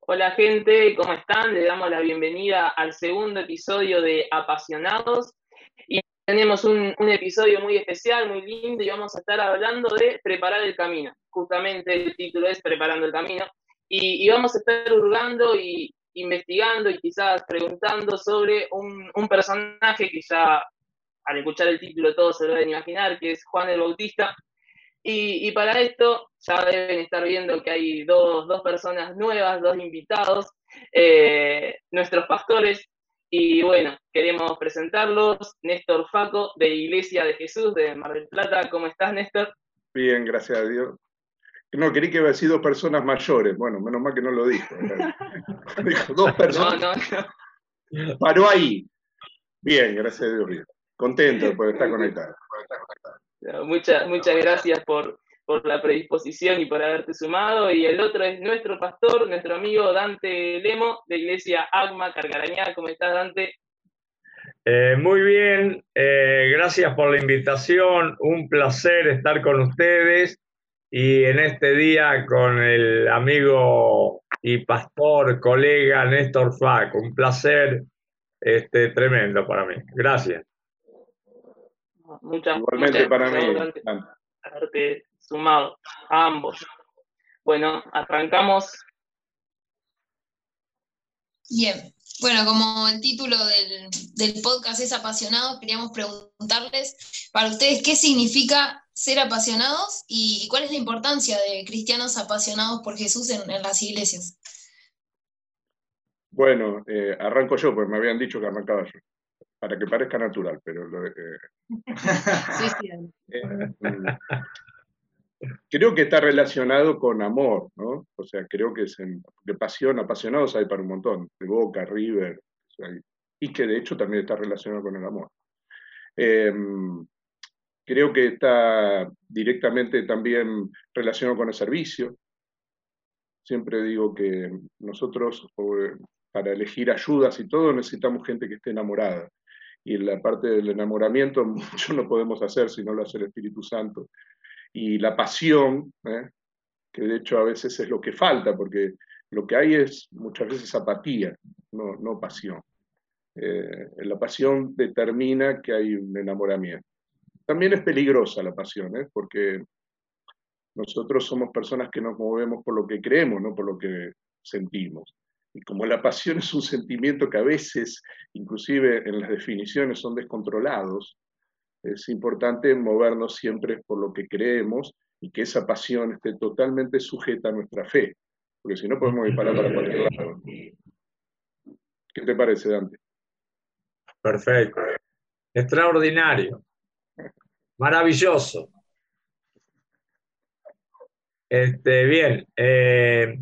Hola gente, ¿cómo están? Le damos la bienvenida al segundo episodio de Apasionados y tenemos un, episodio muy especial, muy lindo y vamos a estar hablando de preparar el camino. Justamente el título es Preparando el Camino y, vamos a estar hurgando y investigando y quizás preguntando sobre un, personaje que ya al escuchar el título todos se lo deben imaginar, que es Juan el Bautista, y, para esto ya deben estar viendo que hay dos, personas nuevas, dos invitados, eh, nuestros pastores. Y bueno, queremos presentarlos. Néstor Faco, de Iglesia de Jesús, de Mar del Plata. ¿Cómo estás, Néstor? Bien, gracias a Dios. No, quería que hubiera sido personas mayores. Bueno, menos mal que no lo dijo. dijo dos personas. No, no, Paró ahí. Bien, gracias a Dios. Bien. Contento por estar conectado. Muchas, muchas gracias por, la predisposición y por haberte sumado. Y el otro es nuestro pastor, nuestro amigo Dante Lemo, de Iglesia Agma Cargarañá. ¿Cómo estás, Dante? Eh, muy bien, eh, gracias por la invitación. Un placer estar con ustedes y en este día con el amigo y pastor, colega Néstor Fac. Un placer este, tremendo para mí. Gracias. Muchas, Igualmente para mí. Haberte sumado a ambos. Bueno, arrancamos. Bien, bueno, como el título del, del, podcast es apasionados, queríamos preguntarles para ustedes qué significa ser apasionados y, cuál es la importancia de cristianos apasionados por Jesús en, las iglesias. Bueno, eh, arranco yo, porque me habían dicho que arrancaba yo para que parezca natural, pero lo, eh, eh, mm, creo que está relacionado con amor, ¿no? O sea, creo que es de pasión, apasionados hay para un montón, de Boca, River, y que de hecho también está relacionado con el amor. Em, creo que está directamente también relacionado con el servicio. Siempre digo que nosotros, para elegir ayudas y todo, necesitamos gente que esté enamorada y la parte del enamoramiento mucho no podemos hacer si no lo hace el Espíritu Santo. Y la pasión, ¿eh? que de hecho a veces es lo que falta, porque lo que hay es muchas veces apatía, no, no pasión. Eh, la pasión determina que hay un enamoramiento. También es peligrosa la pasión, ¿eh? porque nosotros somos personas que nos movemos por lo que creemos, no por lo que sentimos. Y como la pasión es un sentimiento que a veces, inclusive en las definiciones, son descontrolados, es importante movernos siempre por lo que creemos y que esa pasión esté totalmente sujeta a nuestra fe, porque si no podemos disparar para cualquier lado. ¿Qué te parece, Dante? Perfecto. Extraordinario. Maravilloso. Este, bien. Eh,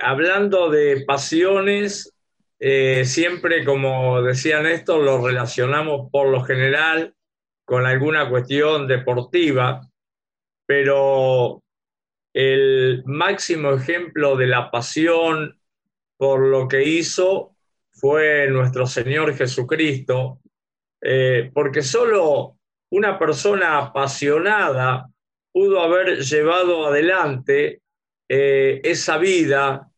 hablando de pasiones, eh, siempre, como decía Néstor, lo relacionamos por lo general con alguna cuestión deportiva, pero el máximo ejemplo de la pasión por lo que hizo fue nuestro Señor Jesucristo, eh, porque solo una persona apasionada pudo haber llevado adelante eh, esa vida,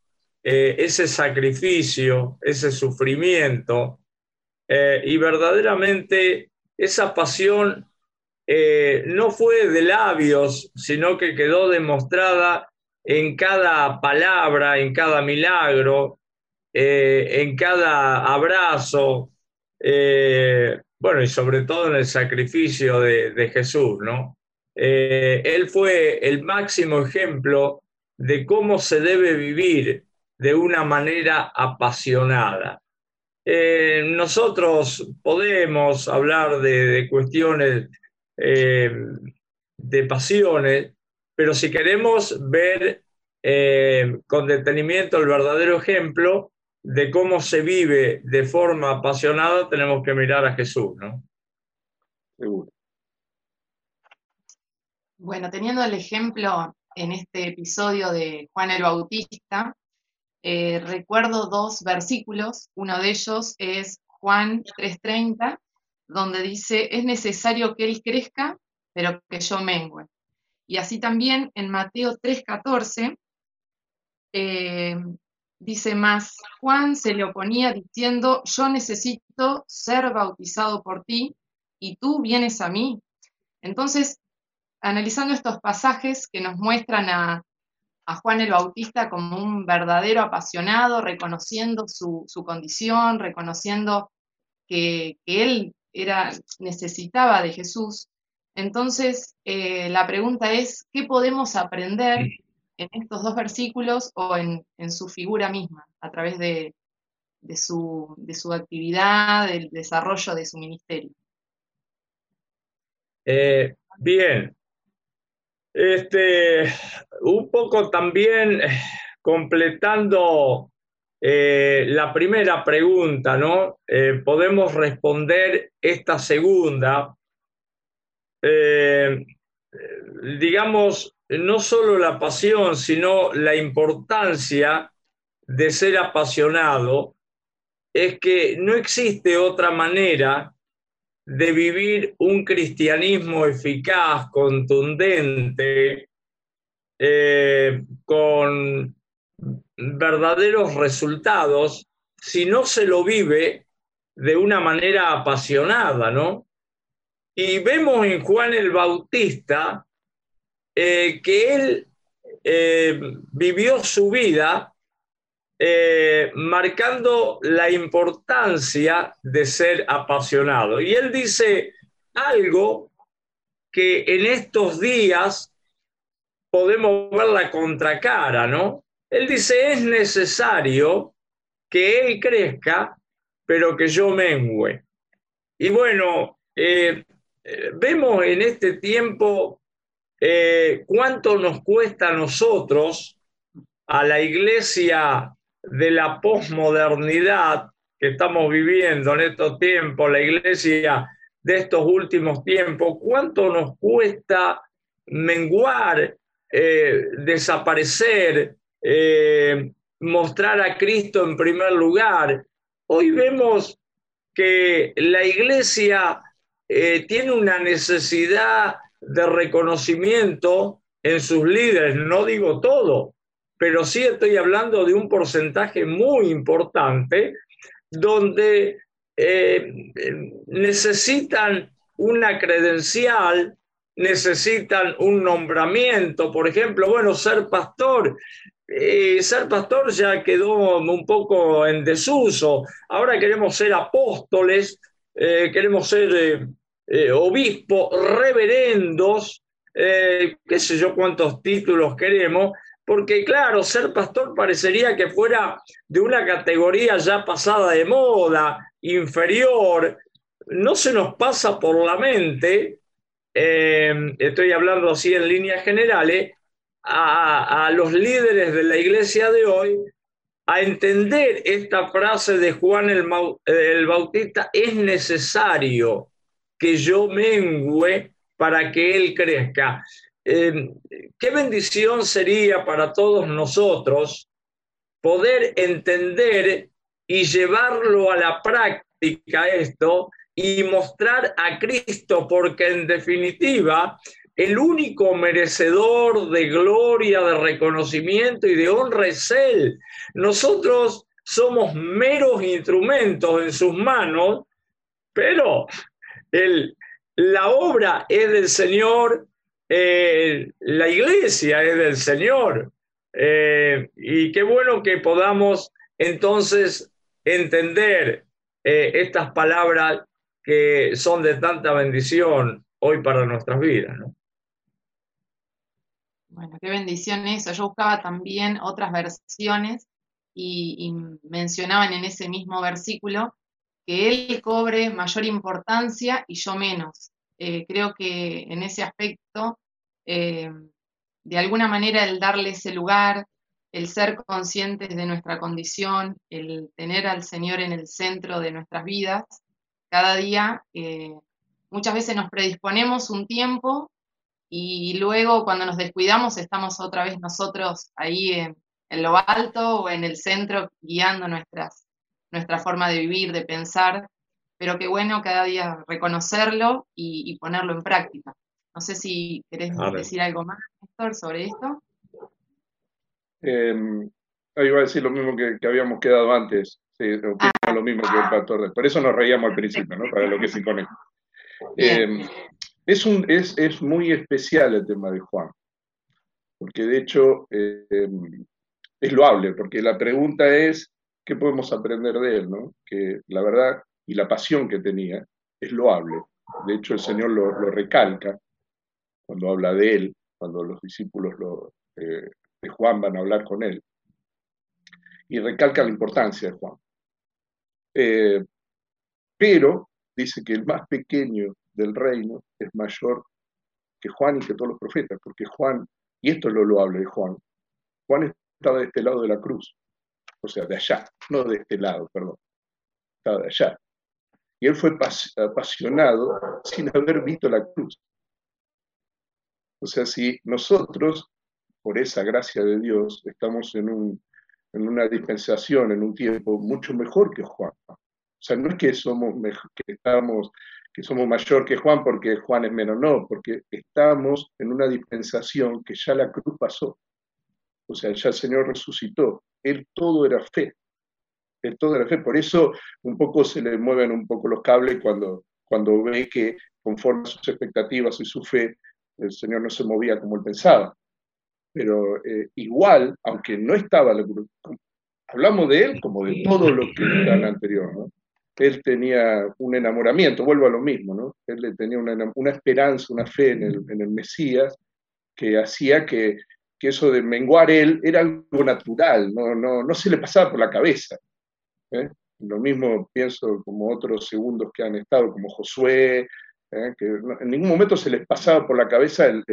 eh, ese sacrificio, ese sufrimiento, eh, y verdaderamente esa pasión no fue de labios, sino que quedó demostrada en cada palabra, en cada milagro, en cada abrazo, bueno, y sobre todo en el sacrificio de, de Jesús, ¿no? él fue el máximo ejemplo de cómo se debe vivir de una manera apasionada. Eh, nosotros podemos hablar de, cuestiones eh, de pasiones, pero si queremos ver eh, con detenimiento el verdadero ejemplo de cómo se vive de forma apasionada, tenemos que mirar a Jesús, ¿no? Seguro. Bueno, teniendo el ejemplo en este episodio de Juan el Bautista, eh, recuerdo dos versículos. Uno de ellos es Juan 3:30, donde dice, es necesario que Él crezca, pero que yo mengüe. Y así también en Mateo 3:14, eh, dice más, Juan se le oponía diciendo, yo necesito ser bautizado por ti y tú vienes a mí. Entonces, analizando estos pasajes que nos muestran a, Juan el Bautista como un verdadero apasionado, reconociendo su, condición, reconociendo que, él era, necesitaba de Jesús. Entonces, eh, la pregunta es, ¿qué podemos aprender en estos dos versículos o en, su figura misma, a través de, su, de su actividad, del desarrollo de su ministerio? Eh, bien, este, un poco también eh, completando eh, la primera pregunta, ¿no? podemos responder esta segunda. digamos, no solo la pasión, sino la importancia de ser apasionado, es que no existe otra manera de vivir un cristianismo eficaz, contundente, eh, con verdaderos resultados, si no se lo vive de una manera apasionada, ¿no? Y vemos en Juan el Bautista eh, que él eh, vivió su vida eh, marcando la importancia de ser apasionado. Y él dice algo que en estos días podemos ver la contracara, ¿no? Él dice, es necesario que él crezca, pero que yo mengüe. Y bueno, vemos en este tiempo eh, cuánto nos cuesta a nosotros, a la iglesia de la posmodernidad que estamos viviendo en estos tiempos, la iglesia de estos últimos tiempos, cuánto nos cuesta menguar, eh, desaparecer, eh, mostrar a Cristo en primer lugar. Hoy vemos que la iglesia tiene una necesidad de reconocimiento en sus líderes, no digo todo, pero sí estoy hablando de un porcentaje muy importante donde eh, necesitan una credencial, necesitan un nombramiento, por ejemplo, bueno, ser pastor. Eh, ser pastor ya quedó un poco en desuso. Ahora queremos ser apóstoles, eh, queremos ser obispos, reverendos, qué sé yo cuántos títulos queremos, porque claro, ser pastor parecería que fuera de una categoría ya pasada de moda, inferior, no se nos pasa por la mente, eh, estoy hablando así en líneas generales, a, los líderes de la iglesia de hoy a entender esta frase de Juan el, Bautista, es necesario que yo mengüe para que Él crezca. Em, qué bendición sería para todos nosotros poder entender y llevarlo a la práctica esto y mostrar a Cristo, porque en definitiva el único merecedor de gloria, de reconocimiento y de honra es Él. Nosotros somos meros instrumentos en sus manos, pero la obra es del Señor, eh, la iglesia es del Señor. Eh, y qué bueno que podamos entonces entender eh, estas palabras que son de tanta bendición hoy para nuestras vidas. Bueno, qué bendición eso. Yo buscaba también otras versiones y mencionaban en ese mismo versículo que él cobre mayor importancia y yo menos. Creo que en ese aspecto, eh, de alguna manera, el darle ese lugar, el ser conscientes de nuestra condición, el tener al Señor en el centro de nuestras vidas, cada día, eh, muchas veces nos predisponemos un tiempo y luego cuando nos descuidamos estamos otra vez nosotros ahí en, lo alto o en el centro guiando nuestra forma de vivir, de pensar, pero qué bueno cada día reconocerlo y, ponerlo en práctica. No sé si querés decir algo más, Néstor, sobre esto. Em, iba a decir lo mismo que, habíamos quedado antes. Sí, ah. lo mismo que el pastor. Por eso nos reíamos al principio, ¿no? Para lo que se conecta. Eh, es, un, es, es, muy especial el tema de Juan, porque de hecho eh, es loable, porque la pregunta es, ¿qué podemos aprender de él? ¿no? Que la verdad y la pasión que tenía es loable. De hecho, el Señor lo, recalca cuando habla de él, cuando los discípulos eh, de Juan van a hablar con él, y recalca la importancia de Juan. Eh, pero dice que el más pequeño del reino es mayor que Juan y que todos los profetas, porque Juan, y esto es lo loable de Juan, Juan estaba de este lado de la cruz, o sea, de allá, no de este lado, perdón, estaba de allá. Y él fue apasionado sin haber visto la cruz. O sea, si nosotros, por esa gracia de Dios, estamos en, un, en una dispensación, en un tiempo mucho mejor que Juan. O sea, no es que somos que estamos que somos mayor que Juan porque Juan es menos, no, porque estamos en una dispensación que ya la cruz pasó. O sea, ya el Señor resucitó. Él todo era fe. Él todo era fe. Por eso un poco se le mueven un poco los cables cuando, cuando ve que conforme a sus expectativas y su fe, el Señor no se movía como él pensaba. Pero eh, igual, aunque no estaba hablamos de él como de todo lo que está en anterior, él tenía un enamoramiento, vuelvo a lo mismo, ¿no? Él tenía una, esperanza, una fe en el, Mesías que hacía que, eso de menguar él era algo natural, no, no, no se le pasaba por la cabeza. ¿eh? Lo mismo pienso como otros segundos que han estado, como Josué, ¿eh? que en ningún momento se les pasaba por la cabeza el,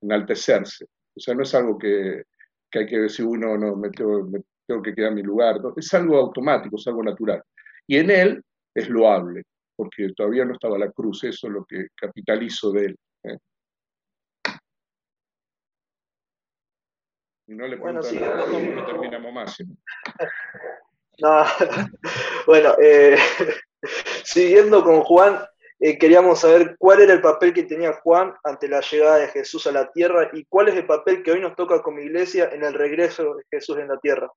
enaltecerse. O sea, no es algo que, hay que decir, uno no, me tengo, tengo que quedar en mi lugar. Es algo automático, es algo natural. Y en él es loable, porque todavía no estaba la cruz, eso es lo que capitalizo de él. ¿eh? Y no le bueno, sí, cómo terminamos más. No, bueno, eh, siguiendo con Juan, eh, queríamos saber cuál era el papel que tenía Juan ante la llegada de Jesús a la tierra y cuál es el papel que hoy nos toca como iglesia en el regreso de Jesús en la tierra.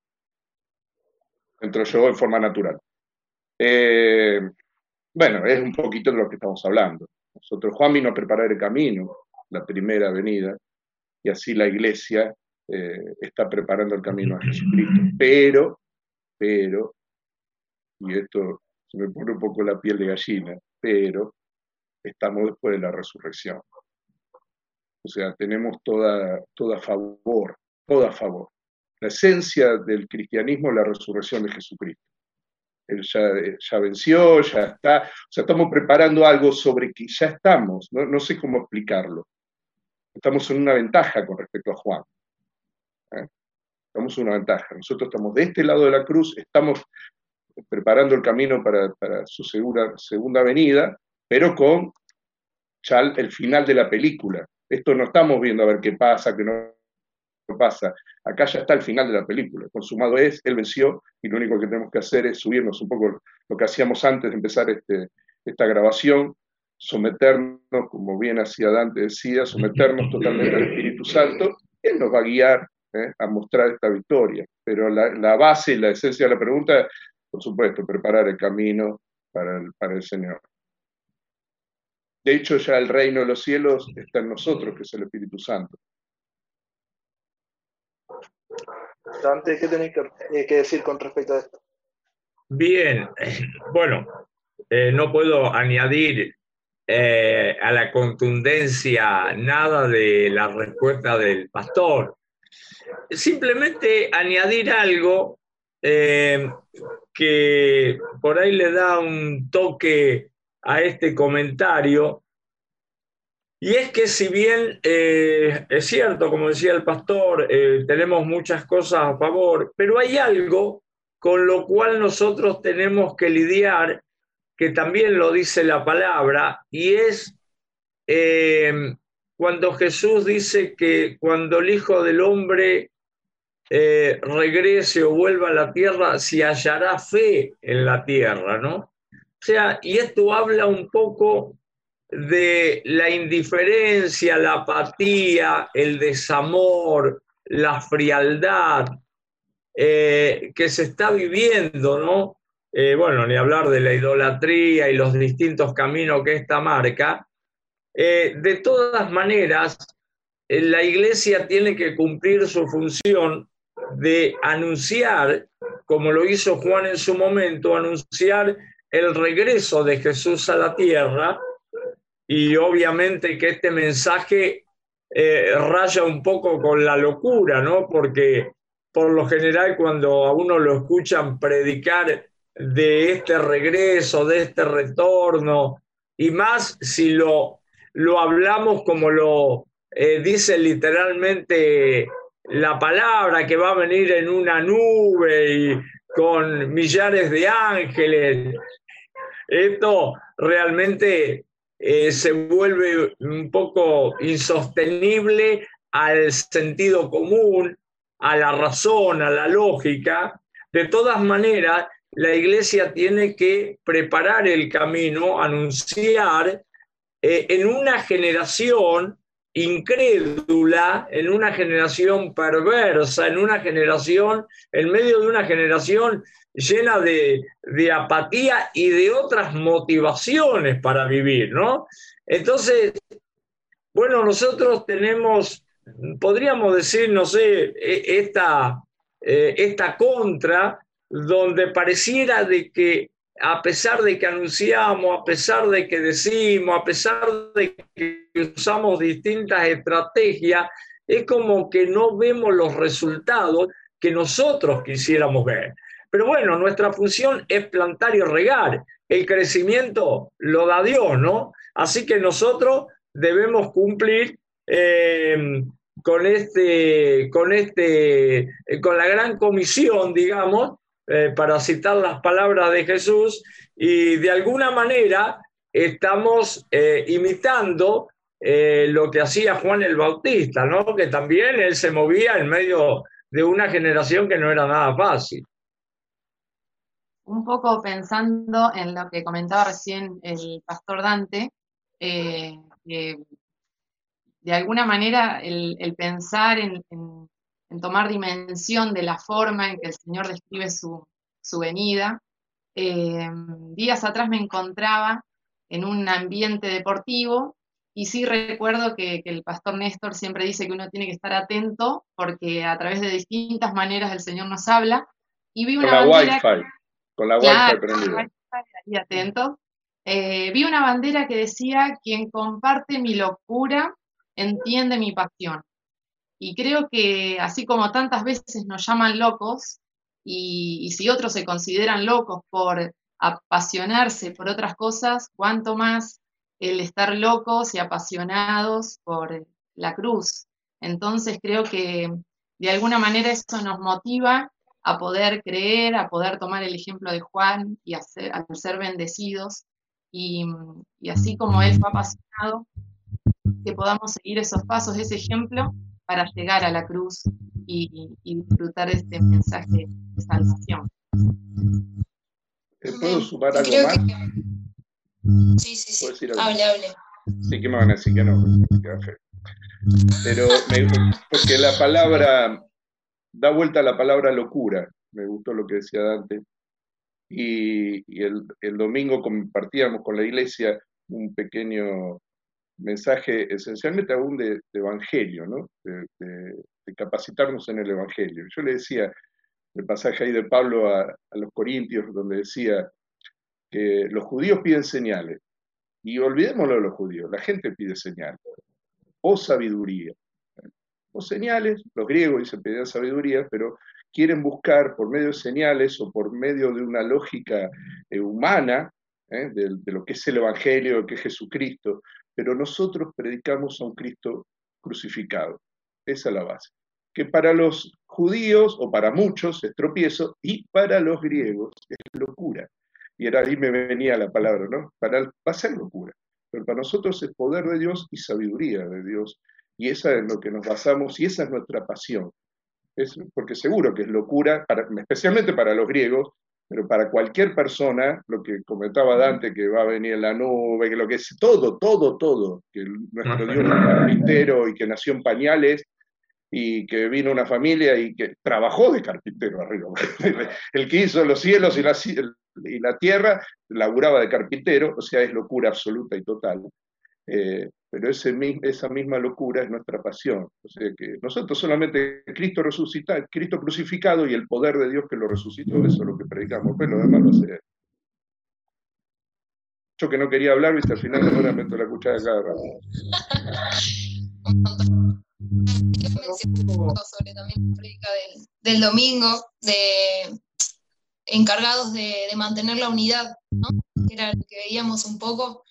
Entró yo en forma natural. Eh, bueno, es un poquito de lo que estamos hablando. Nosotros, Juan vino a preparar el camino, la primera venida, y así la iglesia eh, está preparando el camino a Jesucristo. Pero, pero, y esto se me pone un poco la piel de gallina, pero estamos después de la resurrección. O sea, tenemos toda, toda favor, toda favor. La esencia del cristianismo es la resurrección de Jesucristo. Él ya, venció, ya está. O sea, estamos preparando algo sobre que ya estamos, no, sé cómo explicarlo. Estamos en una ventaja con respecto a Juan. ¿eh? Estamos en una ventaja. Nosotros estamos de este lado de la cruz, estamos preparando el camino para, su segura, segunda venida, pero con el final de la película. Esto no estamos viendo a ver qué pasa, qué no pasa. Acá ya está el final de la película. Consumado es, él venció y lo único que tenemos que hacer es subirnos un poco lo que hacíamos antes de empezar este, esta grabación, someternos, como bien hacía Dante decía, someternos totalmente al Espíritu Santo. Él nos va a guiar ¿eh? a mostrar esta victoria. Pero la, la base y la esencia de la pregunta por supuesto, preparar el camino para el, para el Señor. De hecho, ya el reino de los cielos está en nosotros, que es el Espíritu Santo. Dante, ¿qué tenéis eh, que, decir con respecto a esto? Bien, bueno, eh, no puedo añadir eh, a la contundencia nada de la respuesta del pastor. Simplemente añadir algo que por ahí le da un toque a este comentario. Y es que si bien eh, es cierto, como decía el pastor, eh, tenemos muchas cosas a favor, pero hay algo con lo cual nosotros tenemos que lidiar, que también lo dice la palabra, y es eh, cuando Jesús dice que cuando el Hijo del Hombre eh, regrese o vuelva a la tierra, si hallará fe en la tierra, ¿no? O sea, y esto habla un poco de la indiferencia, la apatía, el desamor, la frialdad eh, que se está viviendo, ¿no? Eh, bueno, ni hablar de la idolatría y los distintos caminos que esta marca. De todas maneras, la iglesia tiene que cumplir su función de anunciar, como lo hizo Juan en su momento, anunciar el regreso de Jesús a la tierra y obviamente que este mensaje eh, raya un poco con la locura, ¿no? Porque por lo general cuando a uno lo escuchan predicar de este regreso, de este retorno, y más si lo, lo hablamos como lo eh, dice literalmente la palabra, que va a venir en una nube y con millares de ángeles. Esto realmente eh, se vuelve un poco insostenible al sentido común, a la razón, a la lógica. De todas maneras, la iglesia tiene que preparar el camino, anunciar eh, en una generación incrédula, en una generación perversa, en una generación, en medio de una generación llena de, de, apatía y de otras motivaciones para vivir, ¿no? Entonces, bueno, nosotros tenemos, podríamos decir, no sé, e, esta, eh, esta contra, donde pareciera de que a pesar de que anunciamos, a pesar de que decimos, a pesar de que usamos distintas estrategias, es como que no vemos los resultados que nosotros quisiéramos ver. Pero bueno, nuestra función es plantar y regar. El crecimiento lo da Dios, ¿no? Así que nosotros debemos cumplir eh, con, este, con, este, con la gran comisión, digamos, eh, para citar las palabras de Jesús, y de alguna manera estamos eh, imitando eh, lo que hacía Juan el Bautista, ¿no? que también él se movía en medio de una generación que no era nada fácil. Un poco pensando en lo que comentaba recién el pastor Dante, de alguna manera el, pensar en en tomar dimensión de la forma en que el Señor describe su, venida. Eh, días atrás me encontraba en un ambiente deportivo y sí recuerdo que, el pastor Néstor siempre dice que uno tiene que estar atento porque a través de distintas maneras el Señor nos habla. Y vi una con la Wi-Fi, con la Wi-Fi prendida. Ahí atento. Eh, vi una bandera que decía, quien comparte mi locura, entiende mi pasión. Y creo que así como tantas veces nos llaman locos, y, si otros se consideran locos por apasionarse por otras cosas, cuánto más el estar locos y apasionados por la cruz. Entonces creo que de alguna manera eso nos motiva a poder creer, a poder tomar el ejemplo de Juan y a ser, ser bendecidos. Y, y así como él fue apasionado, que podamos seguir esos pasos, ese ejemplo, para llegar a la cruz y, disfrutar de este mensaje de salvación. ¿Puedo sumar algo más? Sí, sí, sí. Hable, hable. Sí, que me van a decir que no, Pero me, porque la palabra, da vuelta a la palabra locura, me gustó lo que decía Dante. Y, y el, el, domingo compartíamos con la iglesia un pequeño mensaje esencialmente aún de, evangelio. De, capacitarnos en el evangelio. Yo le decía el pasaje ahí de Pablo a, los Corintios, donde decía que los judíos piden señales, y olvidémoslo de los judíos, la gente pide señales, o sabiduría. O señales, los griegos dicen pedían sabiduría, pero quieren buscar por medio de señales o por medio de una lógica eh, humana ¿eh? de, de, lo que es el Evangelio, de lo que es Jesucristo, pero nosotros predicamos a un Cristo crucificado. Esa es la base. Que para los judíos, o para muchos, es tropiezo, y para los griegos es locura. Y ahora ahí me venía la palabra, ¿no? Para, va a ser locura, pero para nosotros es poder de Dios y sabiduría de Dios. Y esa es lo que nos basamos y esa es nuestra pasión. Es, porque seguro que es locura, especialmente para los griegos, pero para cualquier persona, lo que comentaba Dante, que va a venir en la nube, que lo que es todo, todo, todo, que nuestro Dios es carpintero y que nació en pañales, y que vino una familia y que trabajó de carpintero arriba. El que hizo los cielos y la, y la tierra laburaba de carpintero, o sea, es locura absoluta y total. Eh, pero ese, esa misma locura es nuestra pasión. O sea que nosotros solamente Cristo resucitado, Cristo crucificado y el poder de Dios que lo resucitó, eso es lo que predicamos, pero lo demás lo hace Yo que no quería hablar, viste, al final me meto la cuchara cada rato. sobre también la predica del, domingo, de encargados de, de mantener la unidad, ¿no? que era lo que veíamos un poco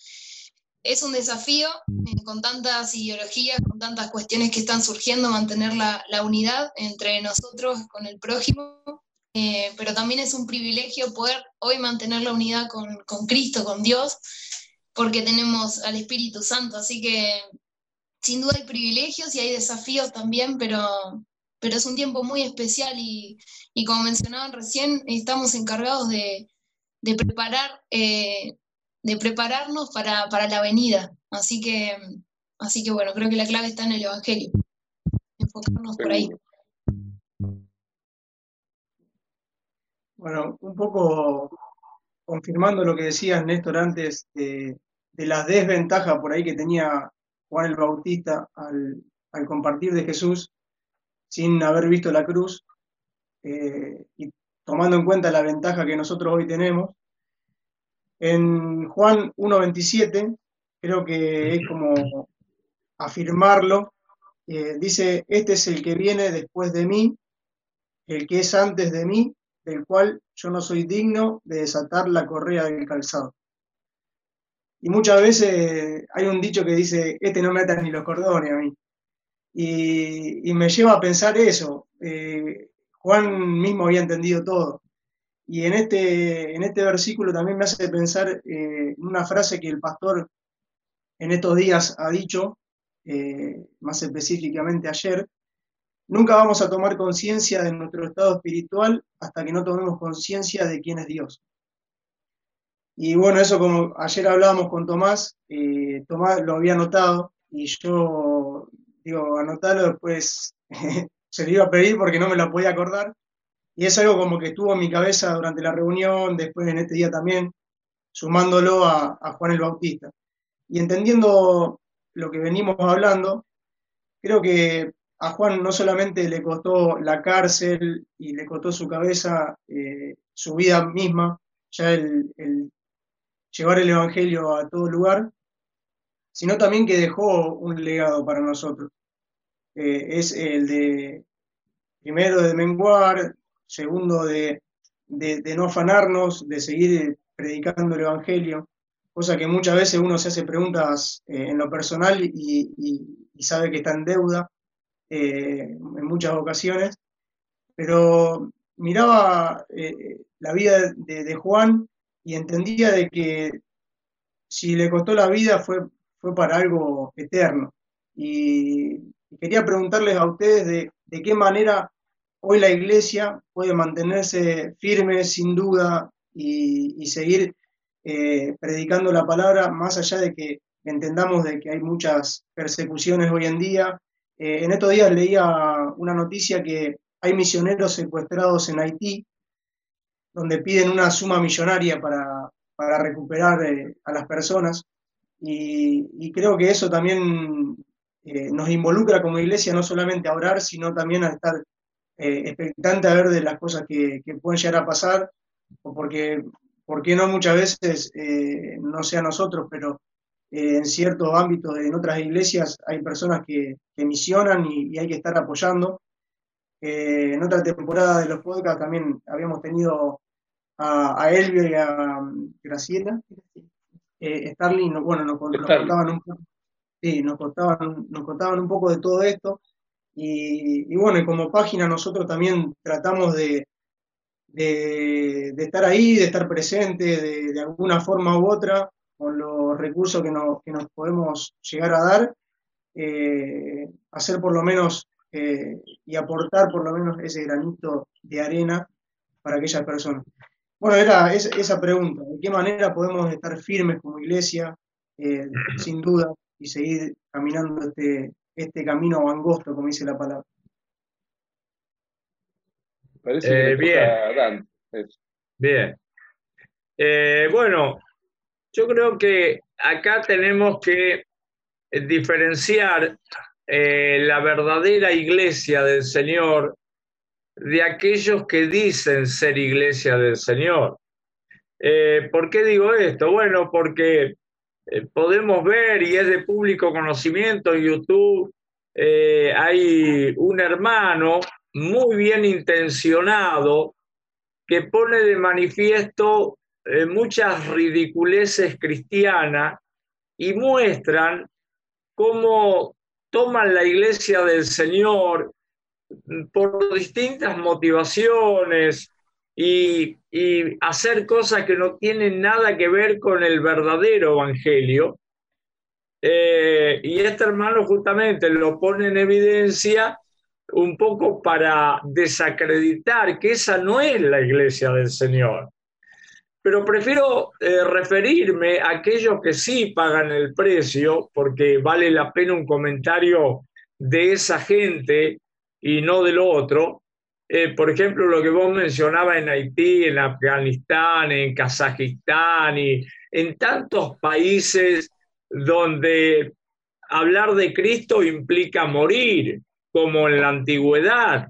es un desafío eh, con tantas ideologías, con tantas cuestiones que están surgiendo, mantener la, unidad entre nosotros con el prójimo, eh, pero también es un privilegio poder hoy mantener la unidad con, Cristo, con Dios, porque tenemos al Espíritu Santo, así que sin duda hay privilegios y hay desafíos también, pero, pero es un tiempo muy especial y, como mencionaban recién, estamos encargados de, preparar eh, de prepararnos para, la venida. Así que, así que bueno, creo que la clave está en el Evangelio. Enfocarnos por ahí. Bueno, un poco confirmando lo que decías, Néstor, antes de, la desventaja por ahí que tenía Juan el Bautista al, compartir de Jesús sin haber visto la cruz, eh, y tomando en cuenta la ventaja que nosotros hoy tenemos, en Juan 1.27, creo que es como afirmarlo, eh, dice, este es el que viene después de mí, el que es antes de mí, del cual yo no soy digno de desatar la correa del calzado. Y muchas veces hay un dicho que dice, este no me ata ni los cordones a mí. Y, me lleva a pensar eso. Eh, Juan mismo había entendido todo. Y en este, en este versículo también me hace pensar eh, una frase que el pastor en estos días ha dicho, eh, más específicamente ayer, nunca vamos a tomar conciencia de nuestro estado espiritual hasta que no tomemos conciencia de quién es Dios. Y bueno, eso como ayer hablábamos con Tomás, eh, Tomás lo había anotado y yo digo, anotarlo después se lo iba a pedir porque no me lo podía acordar, y es algo como que estuvo en mi cabeza durante la reunión, después en este día también, sumándolo a, Juan el Bautista. Y entendiendo lo que venimos hablando, creo que a Juan no solamente le costó la cárcel y le costó su cabeza, eh, su vida misma, ya el, llevar el Evangelio a todo lugar, sino también que dejó un legado para nosotros. Eh, es el de, primero de menguar, segundo de, no afanarnos, de seguir predicando el Evangelio, cosa que muchas veces uno se hace preguntas eh, en lo personal y, sabe que está en deuda eh, en muchas ocasiones, pero miraba eh, la vida de, Juan y entendía de que si le costó la vida fue, fue para algo eterno. Y, quería preguntarles a ustedes de, de qué manera hoy la iglesia puede mantenerse firme sin duda y, seguir eh, predicando la palabra, más allá de que entendamos de que hay muchas persecuciones hoy en día. Eh, en estos días leía una noticia que hay misioneros secuestrados en Haití, donde piden una suma millonaria para, recuperar eh, a las personas. Y, creo que eso también nos involucra como iglesia no solamente a orar, sino también a estar eh, expectante a ver de las cosas que, pueden llegar a pasar, o porque, porque no muchas veces, eh, no sea nosotros, pero eh, en ciertos ámbitos, en otras iglesias, hay personas que, misionan y, hay que estar apoyando. en otra temporada de los podcasts también habíamos tenido a, a Elvio y a um, Graciela. Starling, bueno, nos, contaban un poco. nos contaban, nos contaban un poco de todo esto. Y, bueno, y como página nosotros también tratamos de, de, estar ahí, de estar presente de, alguna forma u otra con los recursos que nos, que nos podemos llegar a dar, eh, hacer por lo menos eh, y aportar por lo menos ese granito de arena para aquellas personas. Bueno, era esa pregunta, ¿de qué manera podemos estar firmes como iglesia, eh, sin duda, y seguir caminando este, este camino angosto, como dice la palabra. Parece que Eh, bien. Dante. Es- Bien. Eh, bueno, yo creo que acá tenemos que diferenciar eh, la verdadera iglesia del Señor de aquellos que dicen ser iglesia del Señor. Eh, ¿Por qué digo esto? Bueno, porque eh, podemos ver y es de público conocimiento en YouTube, eh, hay un hermano muy bien intencionado que pone de manifiesto eh, muchas ridiculeces cristianas y muestran cómo toman la iglesia del Señor mm, por distintas motivaciones y, hacer cosas que no tienen nada que ver con el verdadero evangelio. Eh, y este hermano justamente lo pone en evidencia un poco para desacreditar que esa no es la iglesia del Señor. Pero prefiero eh, referirme a aquellos que sí pagan el precio, porque vale la pena un comentario de esa gente y no del otro. Eh, por ejemplo, lo que vos mencionabas en Haití, en Afganistán, en Kazajistán y en tantos países donde hablar de Cristo implica morir, como en la antigüedad,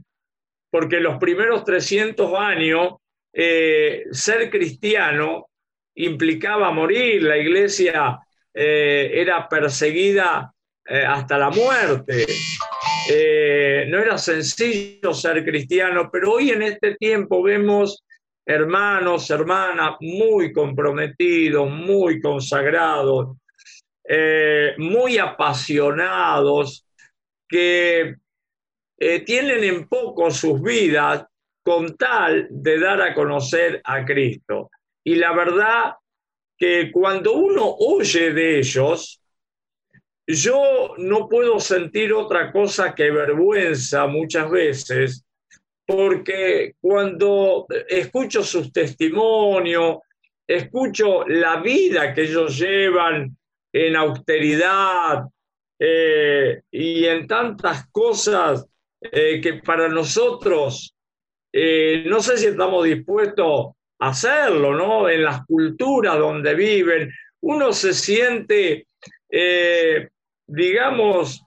porque los primeros 300 años eh, ser cristiano implicaba morir, la iglesia eh, era perseguida hasta la muerte. Eh, no era sencillo ser cristiano, pero hoy en este tiempo vemos hermanos, hermanas muy comprometidos, muy consagrados, eh, muy apasionados, que eh, tienen en poco sus vidas con tal de dar a conocer a Cristo. Y la verdad que cuando uno oye de ellos, yo no puedo sentir otra cosa que vergüenza muchas veces, porque cuando escucho sus testimonios, escucho la vida que ellos llevan en austeridad eh, y en tantas cosas eh, que para nosotros eh, no sé si estamos dispuestos a hacerlo, ¿no? En las culturas donde viven, uno se siente, digamos,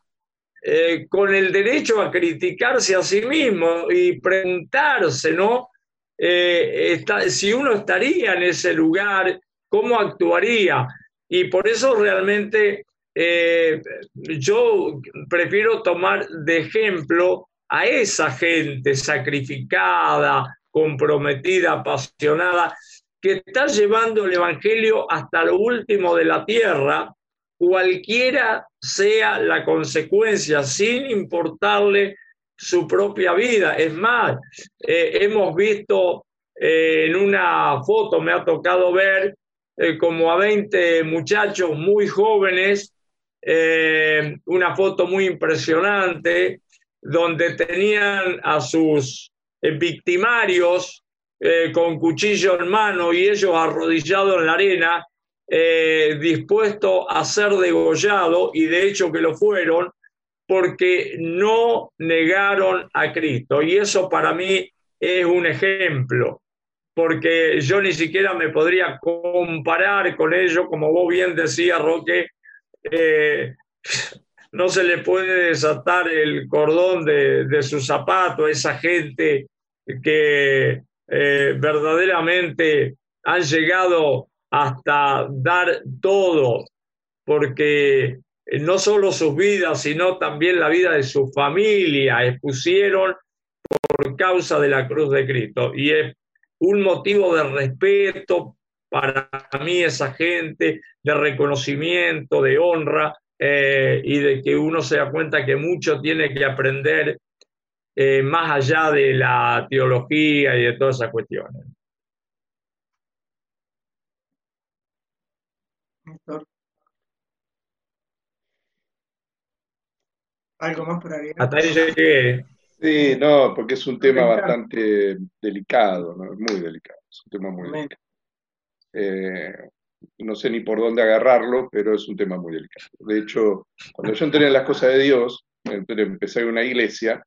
eh, con el derecho a criticarse a sí mismo y preguntarse, ¿no? Eh, si uno estaría en ese lugar, ¿cómo actuaría? Y por eso realmente eh, yo prefiero tomar de ejemplo a esa gente sacrificada, comprometida, apasionada, que está llevando el Evangelio hasta lo último de la tierra, cualquiera sea la consecuencia, sin importarle su propia vida. Es más, eh, hemos visto eh, en una foto, me ha tocado ver eh, como a 20 muchachos muy jóvenes, una foto muy impresionante, donde tenían a sus victimarios con cuchillo en mano y ellos arrodillados en la arena, eh, dispuestos a ser degollados, y de hecho que lo fueron, porque no negaron a Cristo. Y eso para mí es un ejemplo, porque yo ni siquiera me podría comparar con ellos, como vos bien decías, Roque, eh, no se le puede desatar el cordón de, de su zapato a esa gente que eh, verdaderamente han llegado hasta dar todo, porque no solo sus vidas, sino también la vida de su familia expusieron por causa de la cruz de Cristo. Y es un motivo de respeto para mí esa gente, de reconocimiento, de honra, eh, y de que uno se da cuenta que mucho tiene que aprender eh, más allá de la teología y de todas esas cuestiones. ¿Algo más por agregar? Hasta ahí llegué. Sí, no, porque es un tema bastante delicado, ¿no? Muy delicado, es un tema muy Amén. delicado. Eh, no sé ni por dónde agarrarlo, pero es un tema muy delicado. De hecho, cuando yo entré en las cosas de Dios, empecé en una iglesia,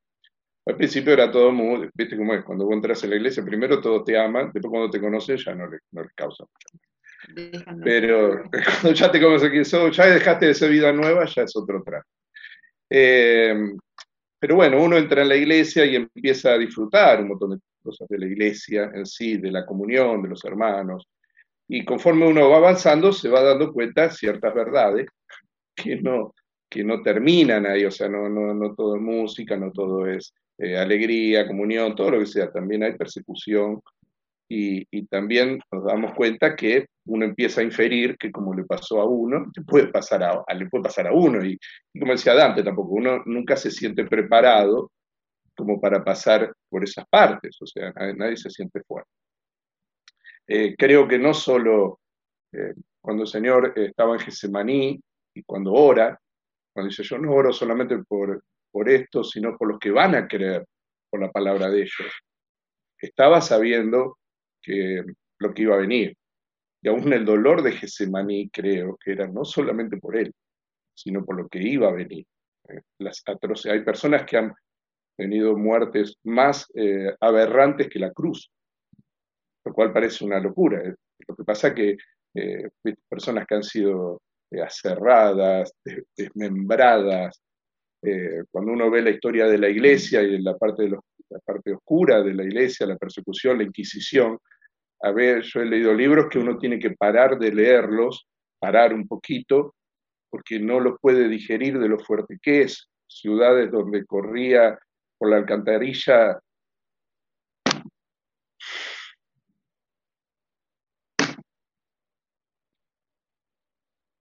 Al principio era todo muy, viste cómo es, cuando vos entras en la iglesia, primero todos te aman, después cuando te conocen ya no, les, no les causa mucho. Pero cuando ya te conoces quién sos, ya dejaste de ser vida nueva, ya es otro trato. Eh, pero bueno, uno entra en la iglesia y empieza a disfrutar un montón de cosas de la iglesia en sí, de la comunión, de los hermanos. Y conforme uno va avanzando, se va dando cuenta ciertas verdades que no, que no terminan ahí, o sea, no, no, no todo es música, no todo es eh, alegría, comunión, todo lo que sea, también hay persecución y, y, también nos damos cuenta que uno empieza a inferir que como le pasó a uno, le puede pasar a, le puede pasar a uno y, y como decía Dante tampoco, uno nunca se siente preparado como para pasar por esas partes, o sea, nadie, nadie se siente fuerte. Eh, creo que no solo eh, cuando el Señor estaba en Getsemaní y cuando ora, cuando dice yo no oro solamente por, por esto, sino por los que van a creer por la palabra de ellos, estaba sabiendo lo que iba a venir. Y aún el dolor de Getsemaní creo que era no solamente por él, sino por lo que iba a venir. Eh, las atrocidades. Hay personas que han tenido muertes más eh, aberrantes que la cruz, lo cual parece una locura. Eh. Lo que pasa que personas que han sido aserradas, desmembradas, cuando uno ve la historia de la iglesia y la parte, de la parte oscura de la iglesia, la persecución, la inquisición, a ver, yo he leído libros que uno tiene que parar de leerlos, parar un poquito, porque no los puede digerir de lo fuerte que es. Ciudades donde corría por la alcantarilla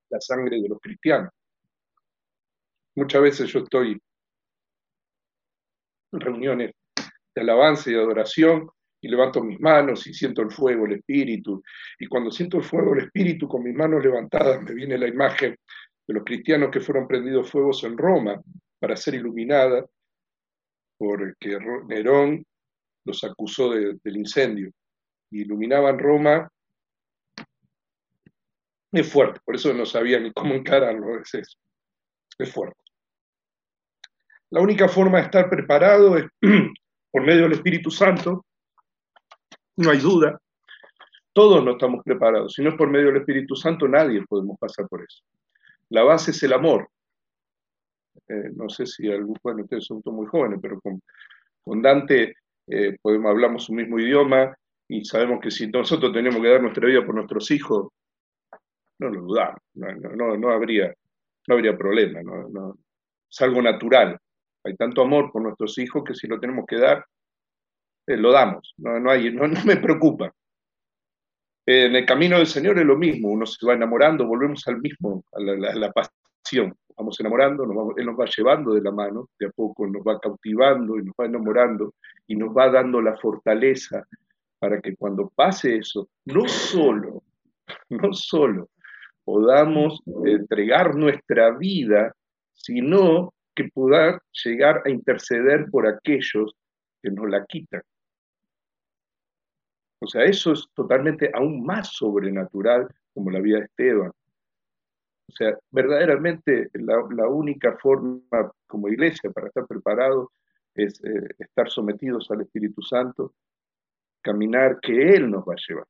la sangre de los cristianos. Muchas veces yo estoy en reuniones de alabanza y de adoración y levanto mis manos y siento el fuego, el espíritu. Y cuando siento el fuego, el espíritu con mis manos levantadas, me viene la imagen de los cristianos que fueron prendidos fuegos en Roma para ser iluminada porque Nerón los acusó de, del incendio. Iluminaban Roma. Es fuerte, por eso no sabía ni cómo encararlo, es eso. Es fuerte. La única forma de estar preparado es por medio del Espíritu Santo, no hay duda. Todos no estamos preparados. Si no es por medio del Espíritu Santo, nadie podemos pasar por eso. La base es el amor. Eh, no sé si algún, bueno, ustedes son muy jóvenes, pero con, con Dante eh, podemos, hablamos un mismo idioma y sabemos que si nosotros tenemos que dar nuestra vida por nuestros hijos, no lo dudamos, no, no, no habría, no habría problema, es algo natural. Hay tanto amor por nuestros hijos que si lo tenemos que dar, eh, lo damos, no, no, hay, no, no me preocupa. En el camino del Señor es lo mismo, uno se va enamorando, volvemos al mismo, a la, pasión vamos enamorando, Él nos va llevando de la mano, de a poco nos va cautivando y nos va enamorando y nos va dando la fortaleza para que cuando pase eso, no solo, no solo podamos entregar nuestra vida, sino que pueda llegar a interceder por aquellos que nos la quitan. O sea, eso es totalmente aún más sobrenatural como la vida de Esteban. O sea, verdaderamente la, única forma como iglesia para estar preparados es eh, estar sometidos al Espíritu Santo, caminar que Él nos va a llevar.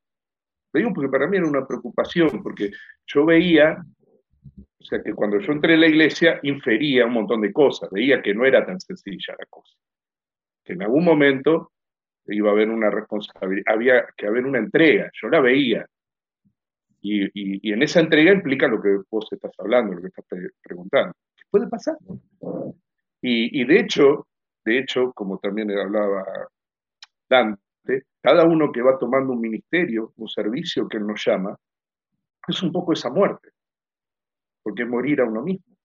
Lo digo porque para mí era una preocupación, porque yo veía, o sea, que cuando yo entré en la iglesia infería un montón de cosas, veía que no era tan sencilla la cosa, que en algún momento iba a haber una responsabilidad, había que haber una entrega, yo la veía, y, y, y, en esa entrega implica lo que vos estás hablando, lo que estás preguntando. ¿Qué puede pasar? Y, y, de hecho, de hecho, como también hablaba Dante, cada uno que va tomando un ministerio, un servicio que él nos llama, es un poco esa muerte, porque es morir a uno mismo.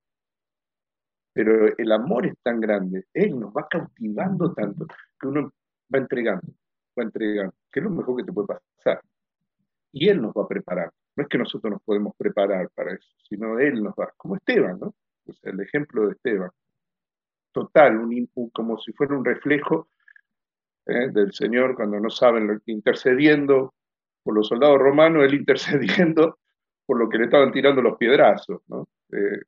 Pero el amor es tan grande, él nos va cautivando tanto, que uno va entregando, va entregando, que es lo mejor que te puede pasar. Y él nos va a preparar. No es que nosotros nos podemos preparar para eso, sino Él nos va, como Esteban, ¿no? El ejemplo de Esteban. Total, un, como si fuera un reflejo ¿eh? del Señor cuando no saben, intercediendo por los soldados romanos, Él intercediendo por lo que le estaban tirando los piedrazos, ¿no? Eh,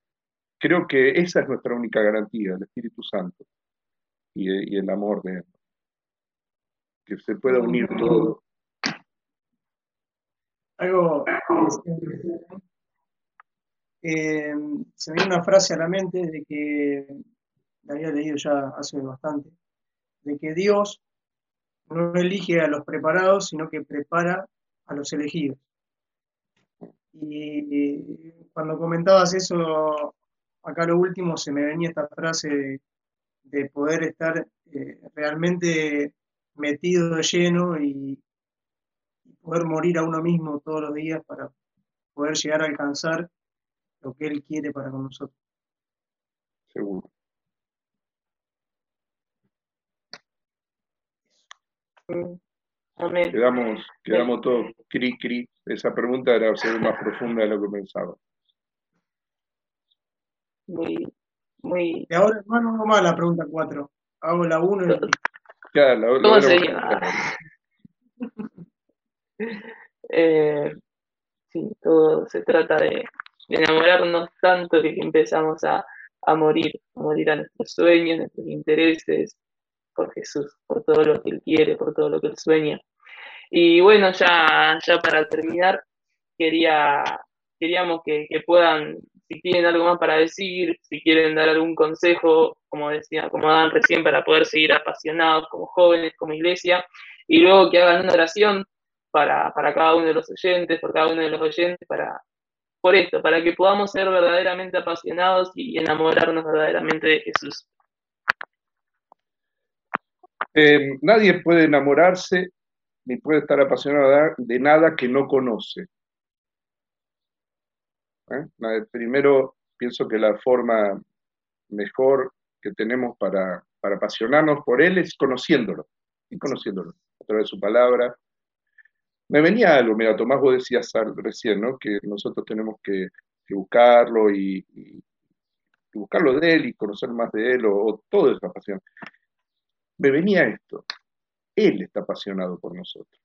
creo que esa es nuestra única garantía, el Espíritu Santo. y, el amor de Él. Que se pueda unir todo. Algo, eh, se me viene una frase a la mente de que la había leído ya hace bastante, de que Dios no elige a los preparados, sino que prepara a los elegidos. Y cuando comentabas eso, acá lo último se me venía esta frase de, poder estar eh, realmente metido de lleno y, poder morir a uno mismo todos los días para poder llegar a alcanzar lo que Él quiere para con nosotros. Seguro. Quedamos, quedamos todos cri cri. Esa pregunta era ser más profunda de lo que pensaba. Muy, muy. Y ahora, hermano, no más la pregunta 4. Hago la 1 y. Claro, ¿Cómo sería? eh, sí, todo se trata de, enamorarnos tanto que empezamos a, a morir, a morir a nuestros sueños, nuestros intereses, por Jesús, por todo lo que Él quiere, por todo lo que Él sueña. Y bueno, ya, ya para terminar, quería, queríamos que, puedan, si tienen algo más para decir, si quieren dar algún consejo, como decía, como dan recién, para poder seguir apasionados como jóvenes, como iglesia, y luego que hagan una oración para, para cada uno de los oyentes, por cada uno de los oyentes, para, por esto, para que podamos ser verdaderamente apasionados y enamorarnos verdaderamente de Jesús. Eh, nadie puede enamorarse ni puede estar apasionado de nada que no conoce. ¿Eh? Primero, pienso que la forma mejor que tenemos para, apasionarnos por Él es conociéndolo, y conociéndolo, a través de su palabra. Me venía algo, mira, Tomás, vos decías recién, ¿no? Que nosotros tenemos que, buscarlo y, buscarlo de Él y conocer más de Él, o, o toda esa pasión me venía esto. Él está apasionado por nosotros.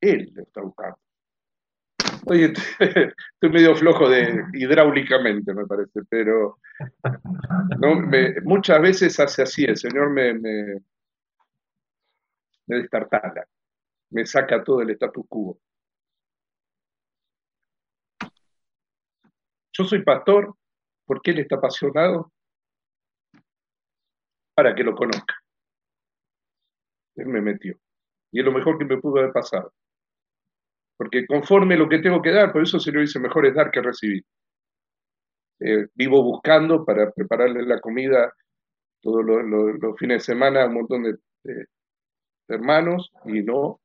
Él lo está buscando. Oye, estoy medio flojo de hidráulicamente, me parece, pero muchas veces hace así, el Señor me, me, me destartala, me saca todo el status quo. Yo soy pastor porque Él está apasionado para que lo conozca. Él me metió. Y es lo mejor que me pudo haber pasado. Porque conforme lo que tengo que dar, por eso se lo dice mejor es dar que recibir. Eh, vivo buscando para prepararle la comida todos los, fines de semana a un montón de, hermanos y no.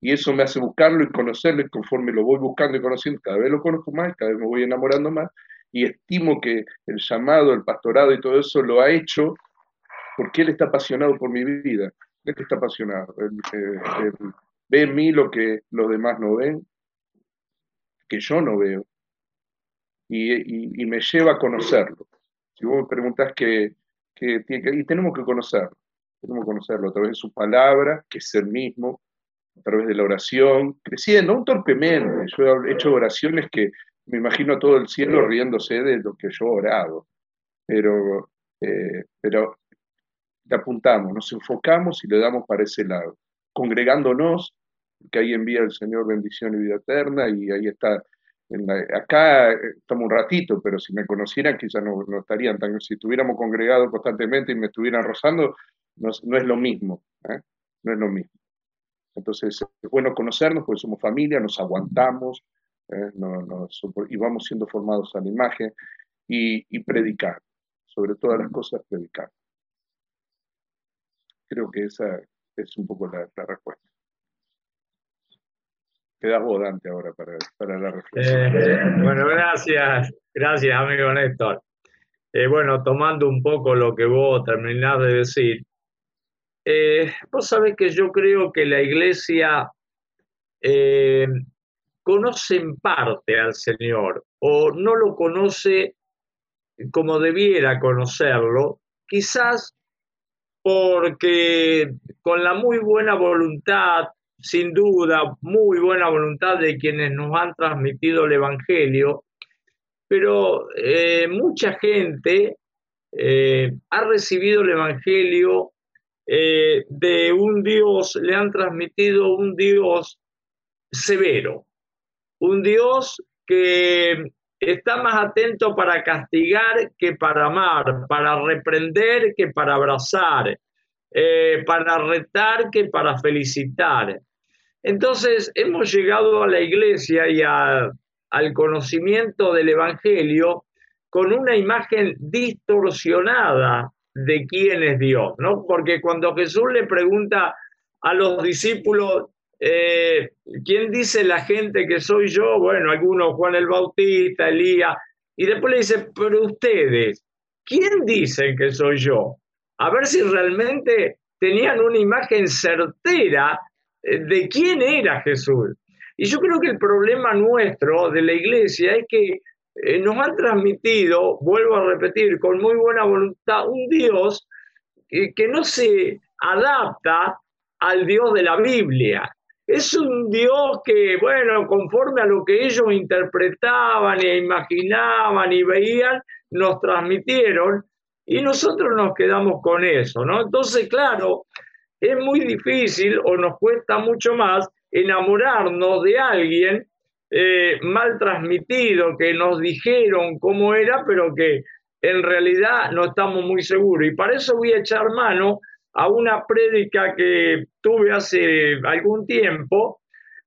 Y eso me hace buscarlo y conocerlo y conforme lo voy buscando y conociendo, cada vez lo conozco más, cada vez me voy enamorando más y estimo que el llamado, el pastorado y todo eso lo ha hecho porque Él está apasionado por mi vida. Él está apasionado. Ve en mí lo que los demás no ven, que yo no veo, y, me lleva a conocerlo. Si vos me preguntás qué, tiene que, y tenemos que conocerlo, tenemos que conocerlo a través de su palabra, que es el mismo, a través de la oración, creciendo, no torpemente. Yo he hecho oraciones que me imagino a todo el cielo riéndose de lo que yo he orado, pero, eh, pero le apuntamos, nos enfocamos y le damos para ese lado, congregándonos, que ahí envía el Señor bendición y vida eterna, y ahí está. acá estamos un ratito, pero si me conocieran quizás no, no estarían tan, si estuviéramos congregados constantemente y me estuvieran rozando, no, es lo mismo, ¿eh? no es lo mismo. Entonces es bueno conocernos porque somos familia, nos aguantamos ¿eh? y vamos siendo formados a la imagen y, y predicar, sobre todas las cosas predicar. Creo que esa es un poco la, respuesta. Queda vos, Dante, ahora para, la reflexión. Eh, bueno, gracias, gracias, amigo Néstor. Eh, bueno, tomando un poco lo que vos terminás de decir, eh, vos sabés que yo creo que la iglesia conoce en parte al Señor o no lo conoce como debiera conocerlo, quizás porque con la muy buena voluntad, sin duda, muy buena voluntad de quienes nos han transmitido el Evangelio, pero eh, mucha gente eh, ha recibido el Evangelio eh, de un Dios, le han transmitido un Dios severo, un Dios que está más atento para castigar que para amar, para reprender que para abrazar, eh, para retar que para felicitar. Entonces hemos llegado a la iglesia y al conocimiento del Evangelio con una imagen distorsionada de quién es Dios, ¿no? Porque cuando Jesús le pregunta a los discípulos, eh, ¿quién dice la gente que soy yo? Bueno, algunos Juan el Bautista, Elías, y después le dice, pero ustedes, ¿quién dicen que soy yo? A ver si realmente tenían una imagen certera eh, de quién era Jesús. Y yo creo que el problema nuestro de la iglesia es que eh, nos han transmitido, vuelvo a repetir, con muy buena voluntad, un Dios que no se adapta al Dios de la Biblia. Es un Dios que, bueno, conforme a lo que ellos interpretaban e imaginaban y veían, nos transmitieron y nosotros nos quedamos con eso, ¿no? Entonces, claro, es muy difícil o nos cuesta mucho más enamorarnos de alguien eh, mal transmitido, que nos dijeron cómo era, pero que en realidad no estamos muy seguros. Y para eso voy a echar mano a una prédica que tuve hace algún tiempo,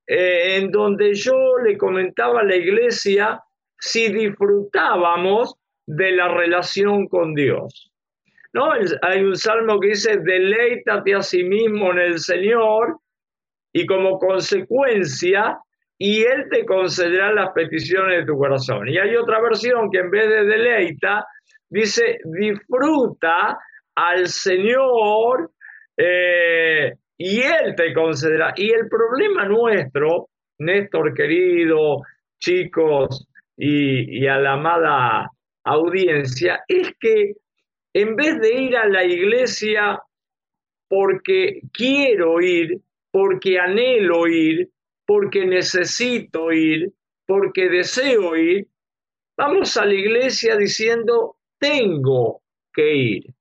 eh, en donde yo le comentaba a la iglesia si disfrutábamos de la relación con Dios. ¿No? Hay un salmo que dice, deleítate a sí mismo en el Señor y como consecuencia y Él te concederá las peticiones de tu corazón. Y hay otra versión que en vez de deleita, dice, disfruta al Señor eh, y Él te concederá. Y el problema nuestro, Néstor querido, chicos y, y a la amada audiencia, es que en vez de ir a la iglesia porque quiero ir, porque anhelo ir, porque necesito ir, porque deseo ir, vamos a la iglesia diciendo, tengo que ir.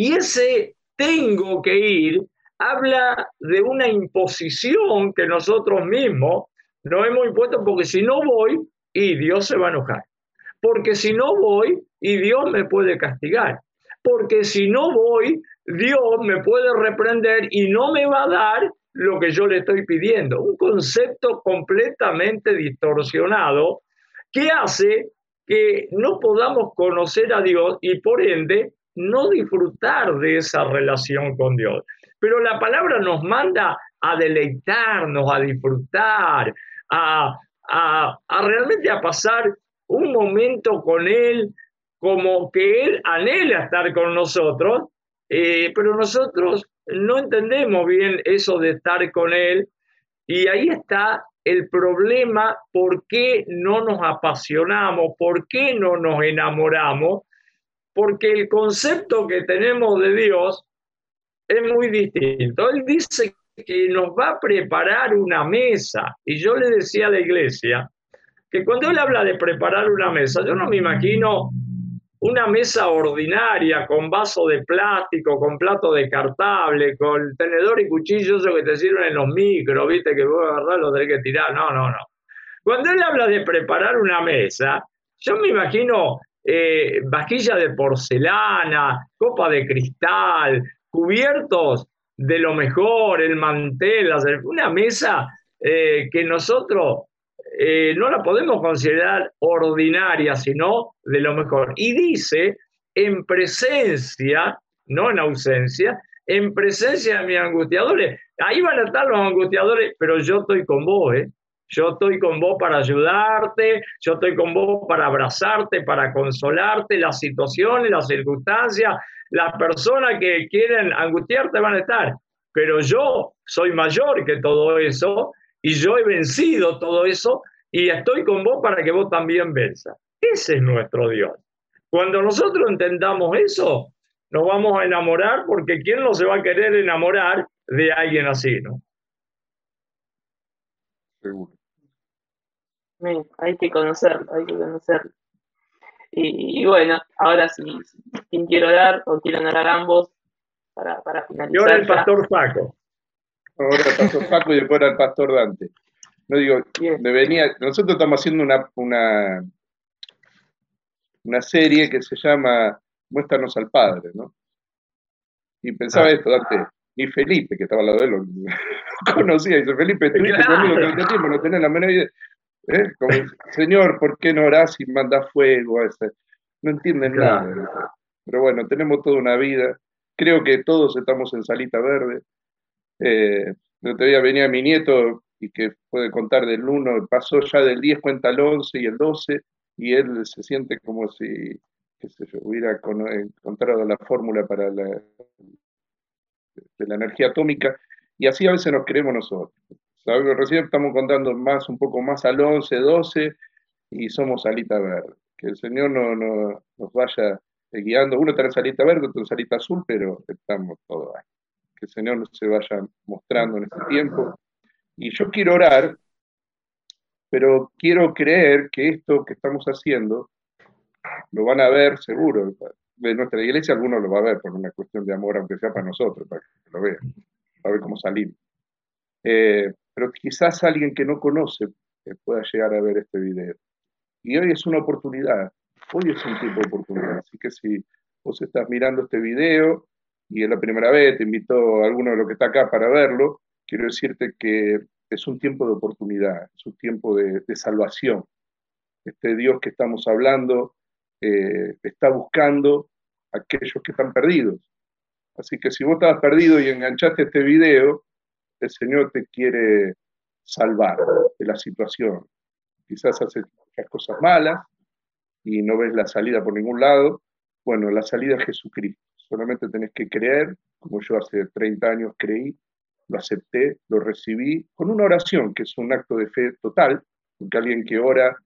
Y ese tengo que ir habla de una imposición que nosotros mismos nos hemos impuesto, porque si no voy, y Dios se va a enojar. Porque si no voy, y Dios me puede castigar. Porque si no voy, Dios me puede reprender y no me va a dar lo que yo le estoy pidiendo. Un concepto completamente distorsionado que hace que no podamos conocer a Dios y por ende no disfrutar de esa relación con Dios. Pero la palabra nos manda a deleitarnos, a disfrutar, a, realmente a pasar un momento con Él como que Él anhela estar con nosotros, eh, pero nosotros no entendemos bien eso de estar con Él. Y ahí está el problema, por qué no nos apasionamos, por qué no nos enamoramos, porque el concepto que tenemos de Dios es muy distinto. Él dice que nos va a preparar una mesa y yo le decía a la iglesia que cuando él habla de preparar una mesa, yo no me imagino una mesa ordinaria con vaso de plástico, con plato descartable, con tenedor y cuchillo, eso que te sirven en los micros, viste, que vos agarrás lo tenés que tirar. No, no, no. Cuando él habla de preparar una mesa, yo me imagino eh, vajilla de porcelana, copa de cristal, cubiertos de lo mejor, el mantel, una mesa eh, que nosotros eh, no la podemos considerar ordinaria, sino de lo mejor. Y dice, en presencia, no en ausencia, en presencia de mis angustiadores. Ahí van a estar los angustiadores, pero yo estoy con vos, ¿eh? Yo estoy con vos para ayudarte, yo estoy con vos para abrazarte, para consolarte, las situaciones, las circunstancias, las personas que quieren angustiarte van a estar. Pero yo soy mayor que todo eso y yo he vencido todo eso y estoy con vos para que vos también venzas. Ese es nuestro Dios. Cuando nosotros entendamos eso, nos vamos a enamorar porque ¿quién no se va a querer enamorar de alguien así, no? Seguro. Hay que conocerlo, hay que conocerlo. Y, bueno, ahora sí, quien quiero orar o quieren orar ambos para, para finalizar. Y ahora el pastor Paco. Ahora el pastor Paco y después el pastor Dante. No digo, me venía, nosotros estamos haciendo una, una, una serie que se llama Muéstranos al Padre, ¿no? Y pensaba ah. esto, Dante, y Felipe, que estaba al lado de él, lo, conocía, y dice, Felipe, estuviste conmigo todo este tiempo, no tenés la menor idea. ¿Eh? Como, Señor, ¿por qué no orás y mandas fuego? A ese? No entienden nada. Pero bueno, tenemos toda una vida. Creo que todos estamos en salita verde. Eh, el otro día venía mi nieto y que puede contar del 1, pasó ya del 10, cuenta el 11 y el 12, y él se siente como si qué sé yo, hubiera encontrado la fórmula para la, de la energía atómica, y así a veces nos creemos nosotros. Recién estamos contando más, un poco más al 11, 12, y somos salita verde. Que el Señor no nos vaya guiando. Uno está en salita verde, otro en salita azul, pero estamos todos ahí. Que el Señor nos se vaya mostrando en este tiempo. Y yo quiero orar, pero quiero creer que esto que estamos haciendo lo van a ver seguro. De nuestra iglesia algunos lo va a ver por una cuestión de amor, aunque sea para nosotros, para que lo vean, para ver cómo salimos. Eh, pero quizás alguien que no conoce eh, pueda llegar a ver este video. Y hoy es una oportunidad, hoy es un tiempo de oportunidad. Así que si vos estás mirando este video y es la primera vez, te invito a alguno de los que está acá para verlo, quiero decirte que es un tiempo de oportunidad, es un tiempo de, de salvación. Este Dios que estamos hablando eh, está buscando a aquellos que están perdidos. Así que si vos estabas perdido y enganchaste este video, el Señor te quiere salvar de la situación. Quizás haces muchas cosas malas y no ves la salida por ningún lado. Bueno, la salida es Jesucristo. Solamente tenés que creer, como yo hace 30 años creí, lo acepté, lo recibí, con una oración, que es un acto de fe total, porque alguien que ora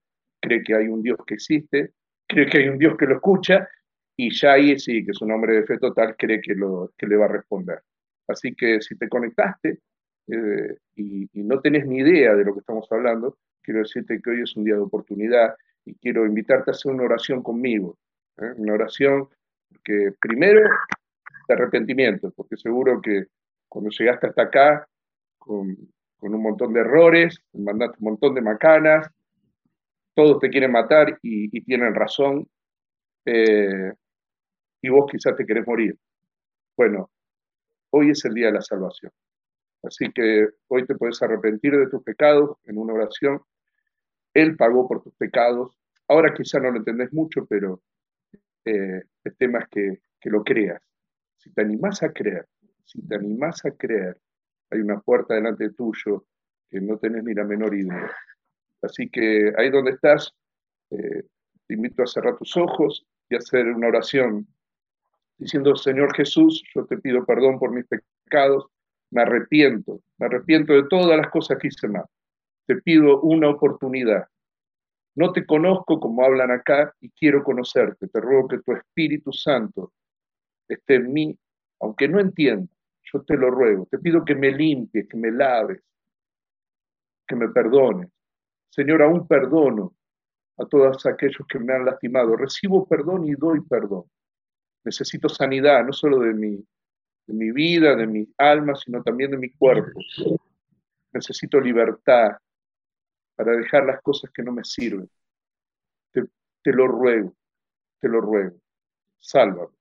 cree que hay un Dios que existe, cree que hay un Dios que lo escucha y ya ahí sí, que es un hombre de fe total, cree que, lo, que le va a responder. Así que si te conectaste eh, y, no tenés ni idea de lo que estamos hablando, quiero decirte que hoy es un día de oportunidad y quiero invitarte a hacer una oración conmigo. ¿eh? Una oración que primero de arrepentimiento, porque seguro que cuando llegaste hasta acá con, un montón de errores, mandaste un montón de macanas, todos te quieren matar y, tienen razón, eh, y vos quizás te querés morir. Bueno, hoy es el día de la salvación. Así que hoy te puedes arrepentir de tus pecados en una oración. Él pagó por tus pecados. Ahora quizás no lo entendés mucho, pero eh, el tema es que, que lo creas. Si te animás a creer, si te animás a creer, hay una puerta delante tuyo que no tenés ni la menor idea. Así que ahí donde estás, eh, te invito a cerrar tus ojos y hacer una oración diciendo, Señor Jesús, yo te pido perdón por mis pecados, me arrepiento, me arrepiento de todas las cosas que hice mal. Te pido una oportunidad. No te conozco como hablan acá y quiero conocerte. Te ruego que tu Espíritu Santo esté en mí, aunque no entienda. Yo te lo ruego. Te pido que me limpies, que me laves, que me perdones. Señor, aún perdono a todos aquellos que me han lastimado. Recibo perdón y doy perdón. Necesito sanidad, no solo de mi, de mi vida, de mi alma, sino también de mi cuerpo. Necesito libertad para dejar las cosas que no me sirven. Te, lo ruego, te lo ruego. Sálvame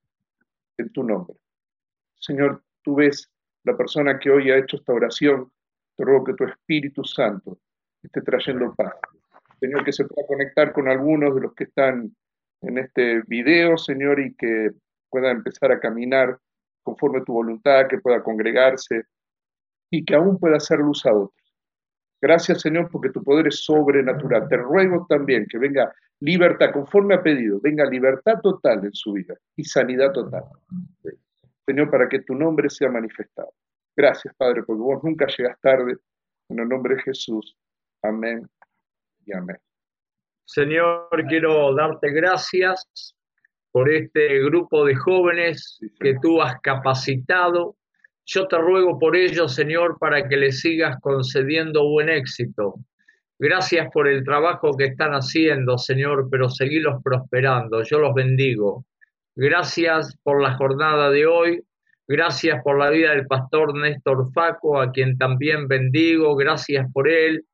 en tu nombre. Señor, tú ves la persona que hoy ha hecho esta oración. Te ruego que tu Espíritu Santo esté trayendo paz. Señor, que se pueda conectar con algunos de los que están en este video, Señor, y que pueda empezar a caminar conforme tu voluntad, que pueda congregarse y que aún pueda hacer luz a otros. Gracias, Señor, porque tu poder es sobrenatural. Te ruego también que venga libertad, conforme ha pedido, venga libertad total en su vida y sanidad total. Señor, para que tu nombre sea manifestado. Gracias, Padre, porque vos nunca llegas tarde. En el nombre de Jesús. Amén y amén. Señor, quiero darte gracias por este grupo de jóvenes que tú has capacitado. Yo te ruego por ellos, Señor, para que les sigas concediendo buen éxito. Gracias por el trabajo que están haciendo, Señor, pero seguilos prosperando. Yo los bendigo. Gracias por la jornada de hoy. Gracias por la vida del pastor Néstor Faco, a quien también bendigo. Gracias por él,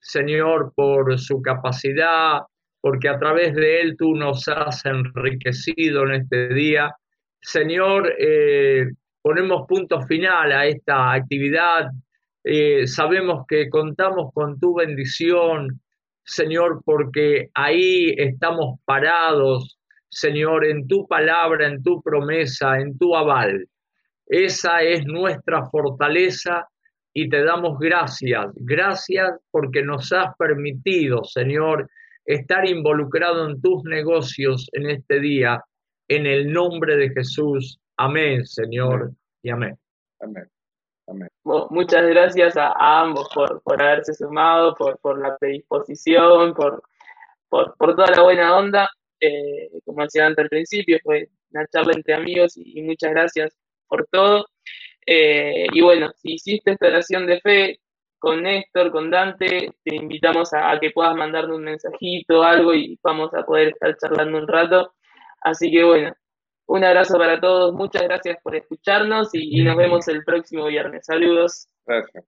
Señor, por su capacidad, porque a través de él tú nos has enriquecido en este día. Señor, eh, ponemos punto final a esta actividad. Eh, sabemos que contamos con tu bendición, Señor, porque ahí estamos parados, Señor, en tu palabra, en tu promesa, en tu aval. Esa es nuestra fortaleza y te damos gracias. Gracias porque nos has permitido, Señor, estar involucrado en tus negocios en este día. En el nombre de Jesús. Amén, Señor, y amén. Amén. Amén. muchas gracias a, ambos por, por, haberse sumado, por, por la predisposición, por, por, por, toda la buena onda. Eh, como decía antes al principio, fue una charla entre amigos y, muchas gracias por todo. Eh, y bueno, si hiciste esta oración de fe con Néstor, con Dante, te invitamos a, que puedas mandarnos un mensajito o algo y vamos a poder estar charlando un rato. Así que bueno, un abrazo para todos, muchas gracias por escucharnos y, y nos vemos el próximo viernes. Saludos. Gracias.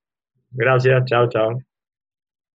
Gracias, chao, chao.